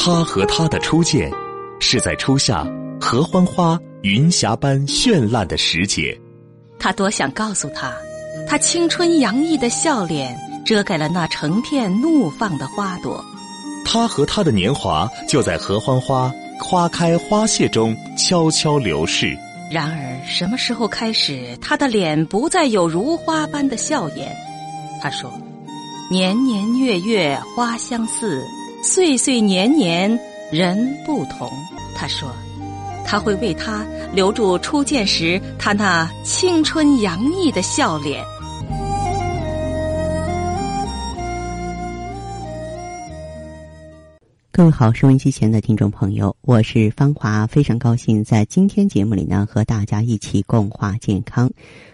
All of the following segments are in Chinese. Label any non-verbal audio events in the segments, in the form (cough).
他和他的初见，是在初夏合欢花云霞般绚烂的时节。他多想告诉他，他青春洋溢的笑脸遮盖了那成片怒放的花朵。他和他的年华就在合欢花花开花谢中悄悄流逝。然而，什么时候开始，他的脸不再有如花般的笑颜？他说：“年年月月花相似，岁岁年年人不同。”他说。他会为他留住初见时他那青春洋溢的笑脸。各位好，收音机前的听众朋友，我是芳华，非常高兴在今天节目里呢和大家一起共话健康。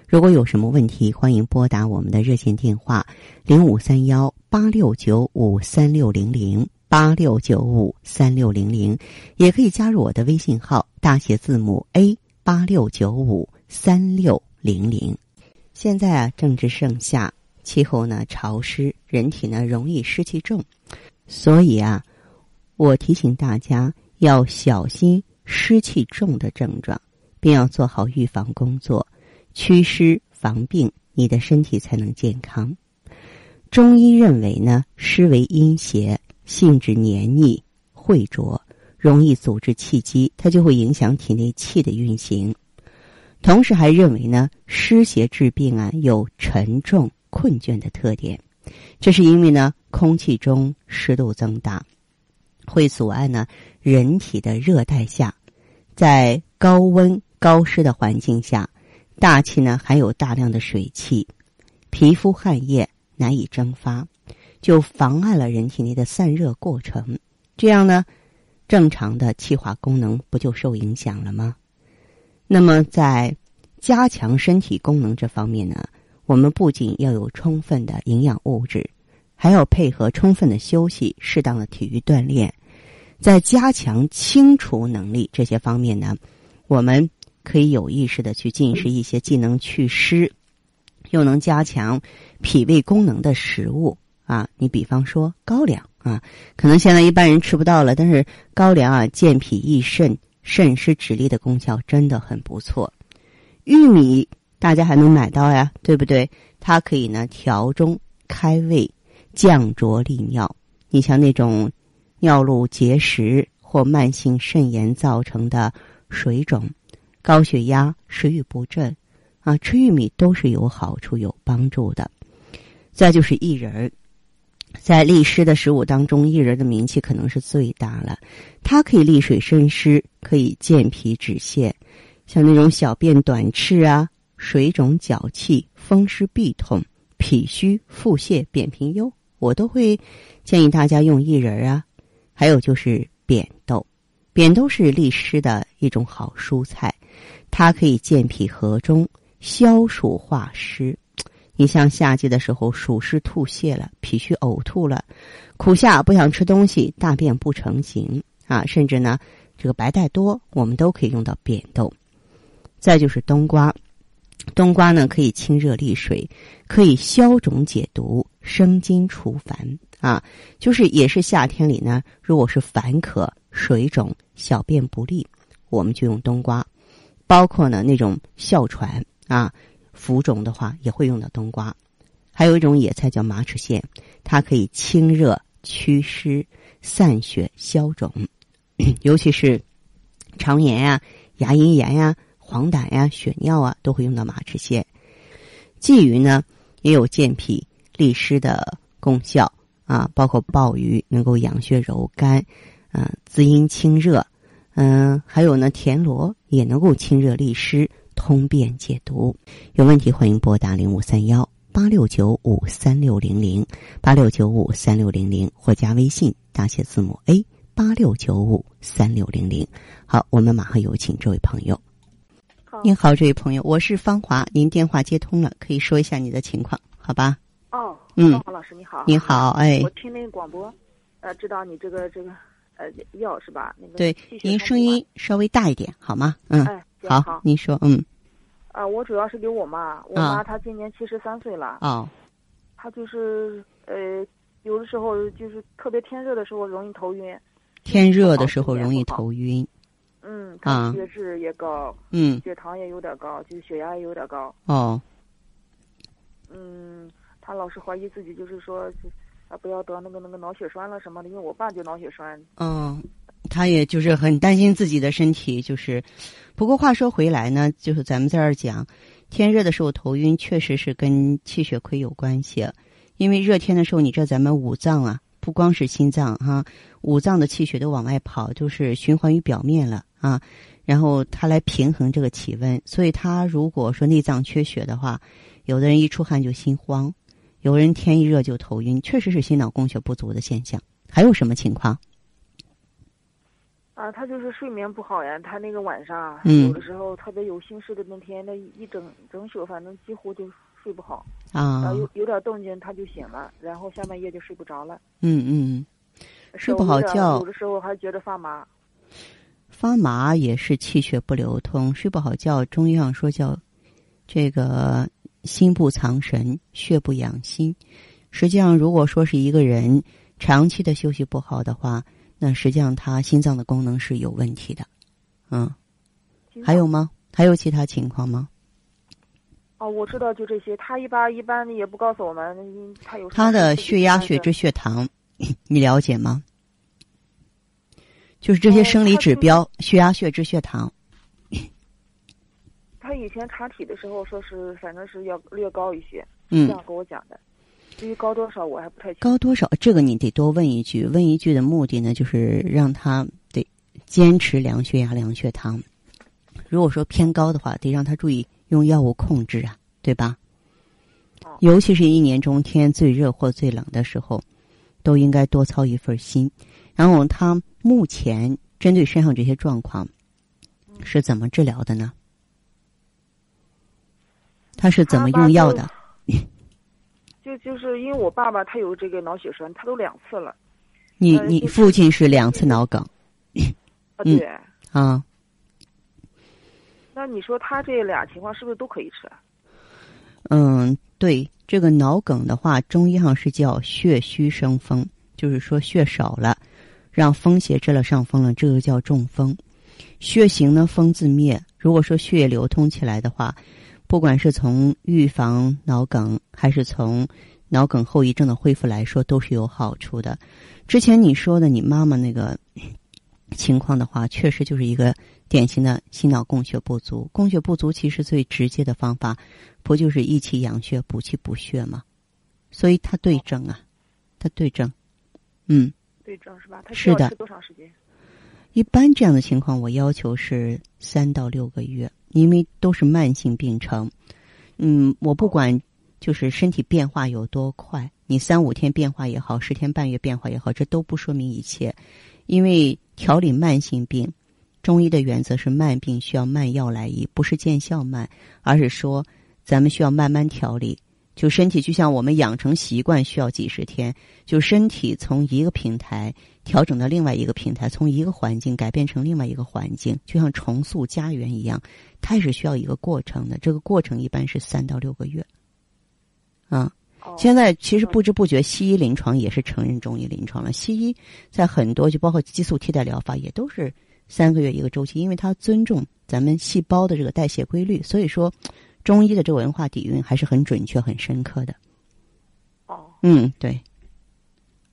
如果有什么问题，欢迎拨打我们的热线电话零五三幺八六九五三六零零。八六九五三六零零，也可以加入我的微信号，大写字母 A 八六九五三六零零。现在啊，正值盛夏，气候呢潮湿，人体呢容易湿气重，所以啊，我提醒大家要小心湿气重的症状，并要做好预防工作，祛湿防病，你的身体才能健康。中医认为呢，湿为阴邪。性质黏腻、浑浊，容易阻滞气机，它就会影响体内气的运行。同时还认为呢，湿邪治病啊有沉重、困倦的特点，这是因为呢，空气中湿度增大，会阻碍呢人体的热代谢。在高温高湿的环境下，大气呢含有大量的水汽，皮肤汗液难以蒸发。就妨碍了人体内的散热过程，这样呢，正常的气化功能不就受影响了吗？那么在加强身体功能这方面呢，我们不仅要有充分的营养物质，还要配合充分的休息、适当的体育锻炼。在加强清除能力这些方面呢，我们可以有意识的去进食一些既能祛湿，又能加强脾胃功能的食物。啊，你比方说高粱啊，可能现在一般人吃不到了，但是高粱啊，健脾益肾、肾湿止痢的功效真的很不错。玉米大家还能买到呀，对不对？它可以呢调中开胃、降浊利尿。你像那种尿路结石或慢性肾炎造成的水肿、高血压、食欲不振啊，吃玉米都是有好处、有帮助的。再就是薏仁。在利湿的食物当中，薏仁的名气可能是最大了。它可以利水渗湿，可以健脾止泻。像那种小便短赤啊、水肿脚气、风湿痹痛、脾虚腹泻、扁平疣，我都会建议大家用薏仁啊。还有就是扁豆，扁豆是利湿的一种好蔬菜，它可以健脾和中、消暑化湿。你像夏季的时候，暑湿吐泻了，脾虚呕吐了，苦夏不想吃东西，大便不成形啊，甚至呢，这个白带多，我们都可以用到扁豆。再就是冬瓜，冬瓜呢可以清热利水，可以消肿解毒、生津除烦啊。就是也是夏天里呢，如果是烦渴、水肿、小便不利，我们就用冬瓜。包括呢那种哮喘啊。浮肿的话也会用到冬瓜，还有一种野菜叫马齿苋，它可以清热祛湿、散血消肿，(coughs) 尤其是肠炎呀、牙龈炎呀、黄疸呀、血尿啊，都会用到马齿苋。鲫鱼呢也有健脾利湿的功效啊，包括鲍鱼能够养血柔肝，嗯，滋阴清热，嗯，还有呢田螺也能够清热利湿。通便解毒，有问题欢迎拨打零五三幺八六九五三六零零八六九五三六零零或加微信大写字母 A 八六九五三六零零。好，我们马上有请这位朋友。您好，这位朋友，我是芳华，您电话接通了，可以说一下你的情况，好吧？哦，嗯，芳华老师你好，你好，哎，我听那个广播，呃，知道你这个这个呃药是吧？那个对，您声音稍微大一点好吗？嗯。好，您说，嗯，啊，我主要是给我妈，我妈她今年七十三岁了，啊，她就是呃，有的时候就是特别天热的时候容易头晕，天热的时候容易头晕。嗯，啊他血脂也高，嗯，血糖也有点高，就是血压也有点高。哦，嗯，她老是怀疑自己，就是说，啊，不要得那个那个脑血栓了什么的，因为我爸就脑血栓。嗯，他也就是很担心自己的身体，就是。不过话说回来呢，就是咱们在这儿讲，天热的时候头晕，确实是跟气血亏有关系。因为热天的时候，你知道咱们五脏啊，不光是心脏哈、五脏的气血都往外跑，就是循环于表面了啊。然后它来平衡这个体温，所以他如果说内脏缺血的话，有的人一出汗就心慌，有人天一热就头晕，确实是心脑供血不足的现象。还有什么情况？啊，他就是睡眠不好呀，他那个晚上有的时候特别有心事的那天，那一整整宿，反正几乎就睡不好。啊然后，有有点动静他就醒了，然后下半夜就睡不着了，嗯嗯，睡不好觉有的时候还觉得发麻。发麻也是气血不流通，睡不好觉。中医上说叫这个心不藏神，血不养心。实际上，如果说是一个人长期的休息不好的话，那实际上他心脏的功能是有问题的。嗯，还有吗？还有其他情况吗？哦，我知道，就这些。他一般一般也不告诉我们，嗯他有他的血压、血脂、血糖，(laughs) 你了解吗？就是这些哦生理指标，血压、血脂、血糖。他以前查体的时候说是，反正是要略高一些，嗯这，样跟我讲的。至于高多少，我还不太清楚。高多少？这个你得多问一句。问一句的目的呢，就是让他得坚持量血压、量血糖。如果说偏高的话，得让他注意用药物控制啊，对吧哦？尤其是一年中天最热或最冷的时候，都应该多操一份心。然后他目前针对身上这些状况是怎么治疗的呢？他是怎么用药的？就就是因为我爸爸他有这个脑血栓，他都两次了。你你父亲是两次脑梗啊，嗯对。啊？那你说他这俩情况是不是都可以吃啊？嗯，对，这个脑梗的话，中医上是叫血虚生风，就是说血少了，让风邪占了上风了，这个叫中风。血行呢，风自灭。如果说血液流通起来的话，不管是从预防脑梗，还是从脑梗后遗症的恢复来说，都是有好处的。之前你说的你妈妈那个情况的话，确实就是一个典型的心脑供血不足。供血不足其实最直接的方法，不就是益气养血、补气补血吗？所以它对症啊，它对症。嗯，对症是吧？他是的多长时间？一般这样的情况，我要求是三到六个月，因为都是慢性病程。嗯，我不管就是身体变化有多快，你三五天变化也好，十天半月变化也好，这都不说明一切。因为调理慢性病，中医的原则是慢病需要慢药来医，不是见效慢，而是说咱们需要慢慢调理。就身体就像我们养成习惯需要几十天，就身体从一个平台调整到另外一个平台，从一个环境改变成另外一个环境，就像重塑家园一样，它也是需要一个过程的。这个过程一般是三到六个月。啊，哦，现在其实不知不觉，西医临床也是承认中医临床了。西医在很多就包括激素替代疗法，也都是三个月一个周期，因为它尊重咱们细胞的这个代谢规律。所以说，中医的这个文化底蕴还是很准确、很深刻的。哦，嗯，对。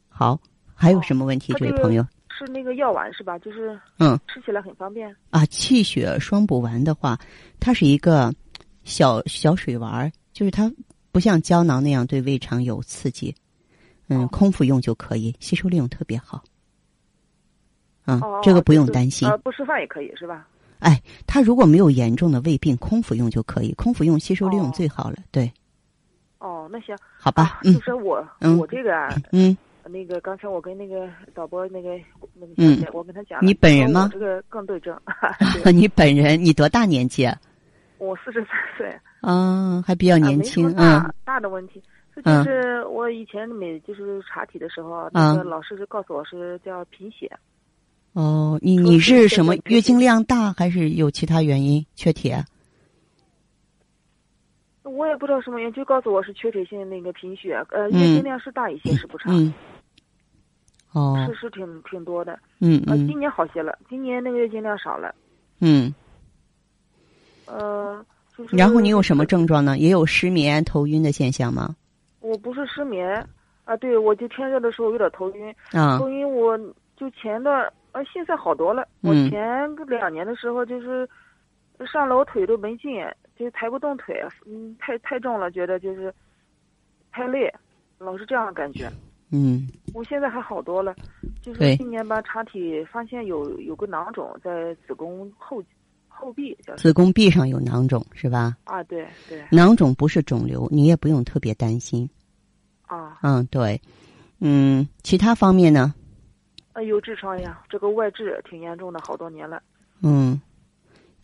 好，还有什么问题，他这位朋友？是那个药丸是吧？就是嗯吃起来很方便。啊，气血双补丸的话，它是一个小小水丸儿，就是它不像胶囊那样对胃肠有刺激，嗯，哦空腹用就可以，吸收利用特别好。嗯，哦，这个不用就是担心。呃，不吃饭也可以是吧？哎，他如果没有严重的胃病，空腹用就可以，空腹用吸收利用哦最好了。对，哦，那行。好吧就说我嗯我这个啊，嗯，那个刚才我跟那个导播那个那个嗯小姐，我跟她讲，你本人吗这个更对症。(laughs) 对你本人你多大年纪啊？(laughs) 我四十三岁，啊，还比较啊年轻，啊大、嗯大的问题。这嗯就是我以前每就是查体的时候，嗯那个老师就告诉我是叫贫血。哦，你你是什么月经量大，还是有其他原因缺铁？我也不知道什么原因，就告诉我是缺铁性那个贫血，呃，嗯月经量是大一些，是不差。嗯，哦，是是挺挺多的。嗯呃，今嗯年好些了，今年那个月经量少了。嗯。呃，就是然后你有什么？症状呢？也有失眠、头晕的现象吗？我不是失眠啊，对，我就天热的时候有点头晕，啊头晕我就前段呃现在好多了。我嗯前个两年的时候就是上楼腿都没劲，就抬不动腿，嗯，太太重了，觉得就是太累，老是这样的感觉。嗯我现在还好多了，就对是今年吧，查体发现有有个囊肿在子宫后后壁，叫子宫壁上有囊肿是吧？啊，对对囊肿不是肿瘤，你也不用特别担心。啊，嗯，对，嗯，其他方面呢？呃，有痔疮呀，这个外痔挺严重的，好多年了。嗯，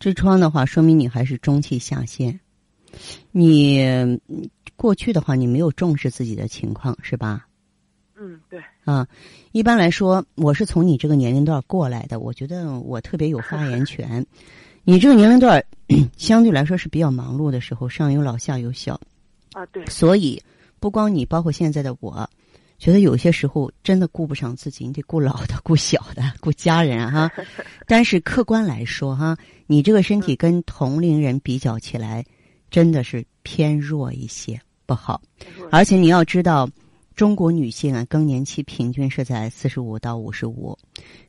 痔疮的话，说明你还是中气下陷。你嗯过去的话，你没有重视自己的情况是吧？啊，一般来说，我是从你这个年龄段过来的，我觉得我特别有发言权。你这个年龄段 (clears throat) 相对来说是比较忙碌的时候，上有老下有小，啊，对，所以不光你，包括现在的我，觉得有些时候真的顾不上自己，你得顾老的、顾小的、顾家人哈。(laughs) 但是客观来说哈，你这个身体跟同龄人比较起来，真的是偏弱一些，不好。而且你要知道，中国女性啊，更年期平均是在四十五到五十五。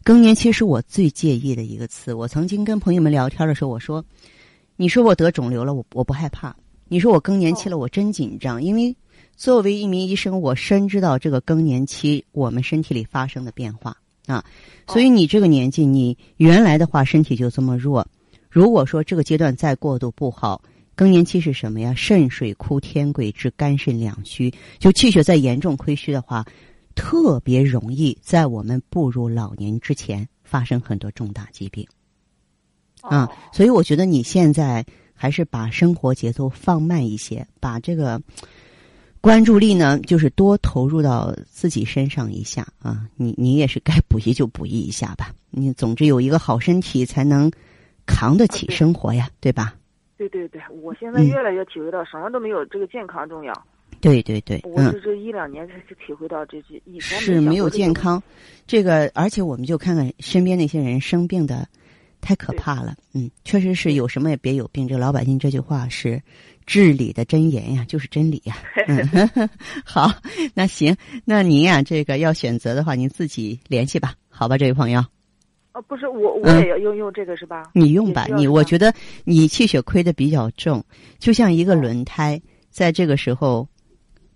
更年期是我最介意的一个词。我曾经跟朋友们聊天的时候，我说：“你说我得肿瘤了，我我不害怕；你说我更年期了，我真紧张。因为作为一名医生，我深知道这个更年期我们身体里发生的变化啊。所以你这个年纪，你原来的话身体就这么弱。如果说这个阶段再过度不好，更年期是什么呀？肾水枯，天癸至，肝肾两虚，就气血再严重亏虚的话，特别容易在我们步入老年之前发生很多重大疾病啊。哦所以我觉得你现在还是把生活节奏放慢一些，把这个关注力呢，就是多投入到自己身上一下啊。你你也是该补益就补益一下吧。你总之有一个好身体，才能扛得起生活呀，对吧？对对对，我现在嗯越来越体会到什么都没有这个健康重要。对对对，嗯我是。这一两年才是体会到这些，以前是没有健康，这个而且我们就看看身边那些人生病的，太可怕了。嗯，确实是有什么也别有病。这个老百姓这句话是至理的真言呀，就是真理呀。(laughs) 嗯，(laughs) 好，那行，那您呀，这个要选择的话，您自己联系吧，好吧，这位朋友，啊，不是我我嗯也要用用这个是吧？你用吧，你我觉得你气血亏的比较重，就像一个轮胎，在这个时候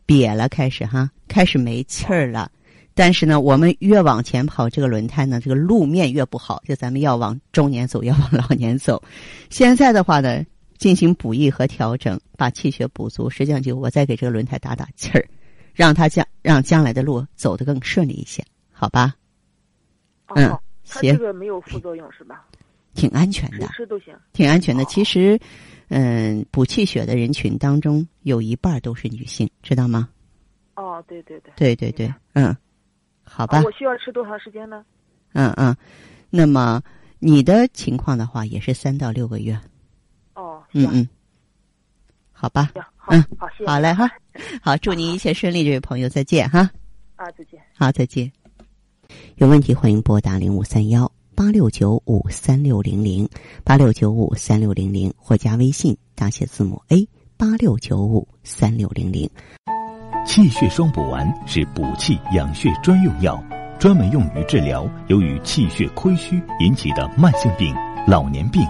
瘪了，开始哈，开始没气儿了。但是呢，我们越往前跑，这个轮胎呢，这个路面越不好，就咱们要往中年走，要往老年走。现在的话呢，进行补益和调整，把气血补足，实际上就我再给这个轮胎打打气儿，让它将让将来的路走得更顺利一些，好吧？嗯哦，它这个没有副作用是吧？挺安全的谁。吃都行。挺安全的。其实，嗯，补气血的人群当中有一半都是女性，知道吗？哦，对对对。对对对，嗯，好吧啊，我需要吃多长时间呢？嗯嗯。那么你的情况的话，也是三到六个月，哦，嗯嗯，好吧，嗯，好，谢谢。好嘞哈，(laughs) 好，祝您一切顺利，这位朋友，再见哈，啊，再见。好，再见。有问题欢迎拨打零五三幺八六九五三六零零八六九五三六零零或加微信大写字母 A 八六九五三六零零。气血双补丸是补气养血专用药，专门用于治疗由于气血亏虚引起的慢性病、老年病，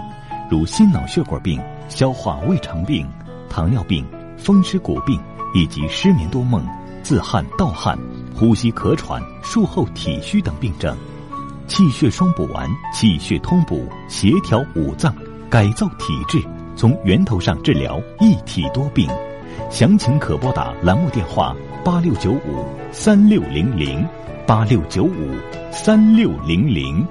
如心脑血管病、消化胃肠病、糖尿病、风湿骨病以及失眠多梦、自汗盗汗、呼吸咳喘、术后体虚等病症。气血双补丸，气血通补，协调五脏，改造体质，从源头上治疗一体多病。详情可拨打栏目电话八六九五三六零零八六九五三六零零。